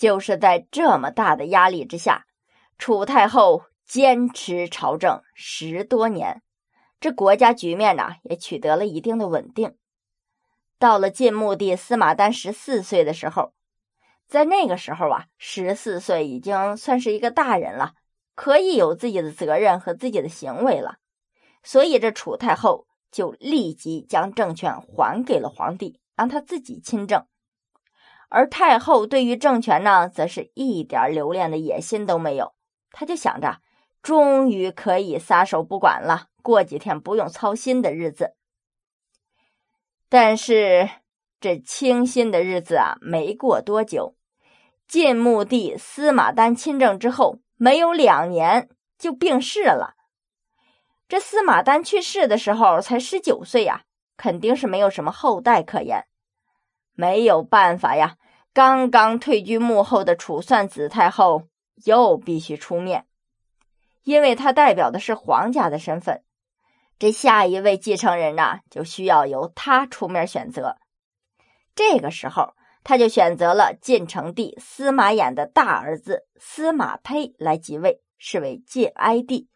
就是在这么大的压力之下，楚太后坚持朝政十多年，这国家局面呢也取得了一定的稳定。到了晋穆帝司马丹十四岁的时候，在那个时候啊，十四岁已经算是一个大人了，可以有自己的责任和自己的行为了。所以这楚太后就立即将政权还给了皇帝，让他自己亲政。而太后对于政权呢，则是一点留恋的野心都没有。她就想着，终于可以撒手不管了，过几天不用操心的日子。但是这清新的日子啊，没过多久，晋穆帝司马丹亲政之后，没有两年就病逝了。这司马丹去世的时候才十九岁呀，肯定是没有什么后代可言。没有办法呀，刚刚退居幕后的楚算子太后又必须出面，因为她代表的是皇家的身份。这下一位继承人呢，就需要由他出面选择。这个时候，他就选择了晋成帝司马衍的大儿子司马胚来即位，是为晋哀帝。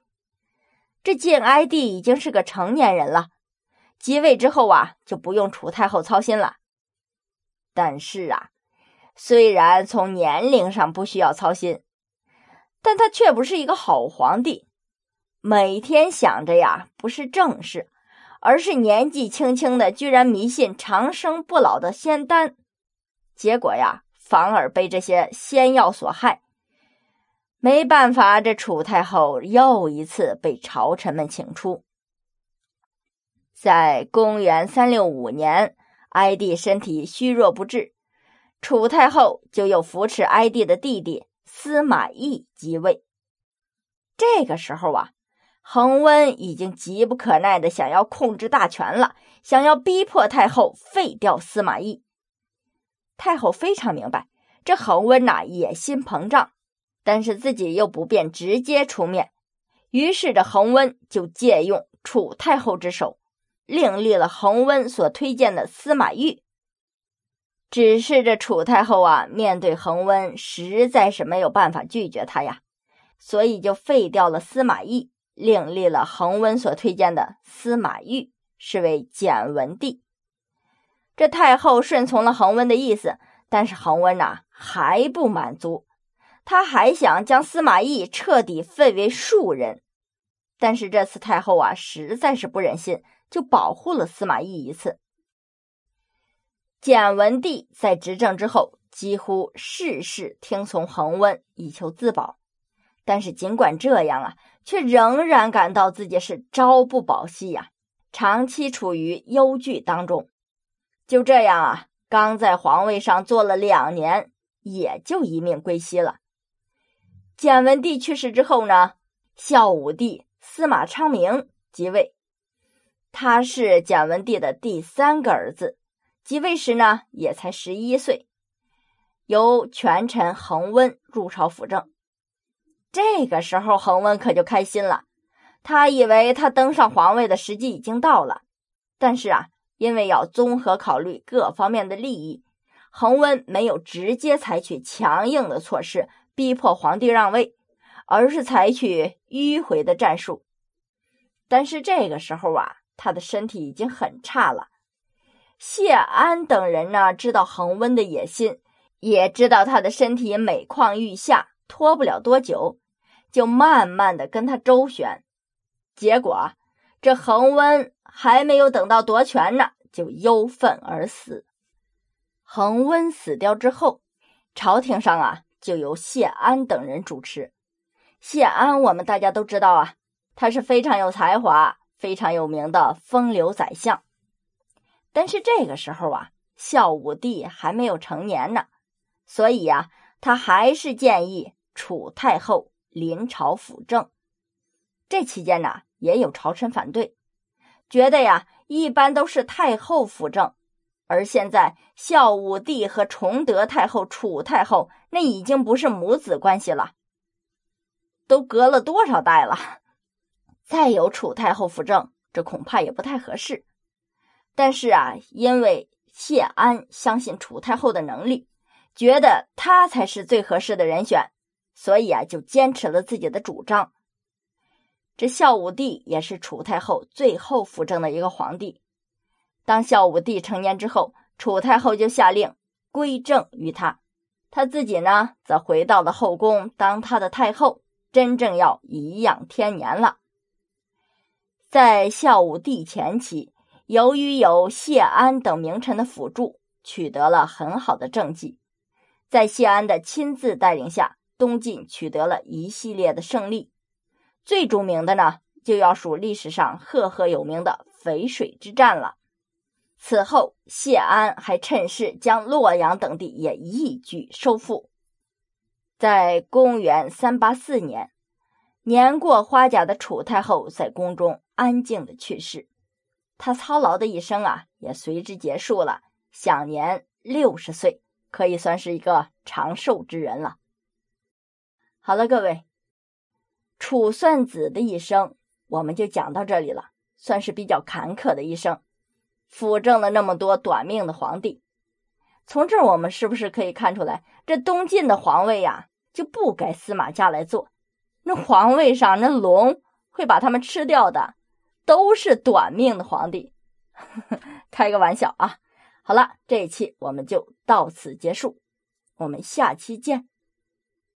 这晋哀帝已经是个成年人了，即位之后啊，就不用楚太后操心了。但是啊，虽然从年龄上不需要操心，但他却不是一个好皇帝。每天想着呀，不是正事，而是年纪轻轻的居然迷信长生不老的仙丹，结果呀，反而被这些仙药所害。没办法，这楚太后又一次被朝臣们请出。在公元三六五年，哀帝身体虚弱不治，楚太后就又扶持哀帝的弟弟司马懿即位。这个时候啊。恒温已经急不可耐的想要控制大权了，想要逼迫太后废掉司马懿。太后非常明白，这恒温呐野心膨胀，但是自己又不便直接出面，于是这恒温就借用楚太后之手，另立了恒温所推荐的司马懿。只是这楚太后啊，面对恒温实在是没有办法拒绝他呀，所以就废掉了司马懿。另立了恒温所推荐的司马懿，是为简文帝。这太后顺从了恒温的意思，但是恒温呐还不满足，他还想将司马懿彻底废为庶人。但是这次太后啊实在是不忍心，就保护了司马懿一次。简文帝在执政之后，几乎事事听从恒温，以求自保。但是尽管这样啊，却仍然感到自己是朝不保夕呀，长期处于忧惧当中。就这样啊，刚在皇位上坐了两年，也就一命归西了。简文帝去世之后呢，孝武帝司马昌明即位，他是简文帝的第三个儿子，即位时呢也才十一岁，由权臣恒温入朝辅政。这个时候，恒温可就开心了。他以为他登上皇位的时机已经到了，但是啊，因为要综合考虑各方面的利益，恒温没有直接采取强硬的措施逼迫皇帝让位，而是采取迂回的战术。但是这个时候啊，他的身体已经很差了。谢安等人呢，知道恒温的野心，也知道他的身体每况愈下，拖不了多久。就慢慢的跟他周旋，结果这恒温还没有等到夺权呢，就忧愤而死。恒温死掉之后，朝廷上啊就由谢安等人主持。谢安我们大家都知道啊，他是非常有才华、非常有名的风流宰相。但是这个时候啊，孝武帝还没有成年呢，所以呀，他还是建议楚太后。临朝辅政，这期间呢，也有朝臣反对，觉得呀，一般都是太后辅政，而现在孝武帝和崇德太后、楚太后那已经不是母子关系了，都隔了多少代了，再有楚太后辅政，这恐怕也不太合适。但是啊，因为谢安相信楚太后的能力，觉得他才是最合适的人选，所以啊，就坚持了自己的主张。这孝武帝也是楚太后最后辅政的一个皇帝。当孝武帝成年之后，楚太后就下令归政于他，他自己呢，则回到了后宫当他的太后，真正要颐养天年了。在孝武帝前期，由于有谢安等名臣的辅助，取得了很好的政绩。在谢安的亲自带领下，东晋取得了一系列的胜利。最著名的呢，就要数历史上赫赫有名的淝水之战了。此后，谢安还趁势将洛阳等地也一举收复。在公元三八四年，年过花甲的楚太后在宫中安静的去世，他操劳的一生啊，也随之结束了，享年六十岁，可以算是一个长寿之人了。好了，各位，楚算子的一生我们就讲到这里了，算是比较坎坷的一生。辅政了那么多短命的皇帝，从这儿我们是不是可以看出来，这东晋的皇位呀就不该司马家来做？那皇位上那龙会把他们吃掉的，都是短命的皇帝。开个玩笑啊！好了，这一期我们就到此结束，我们下期见。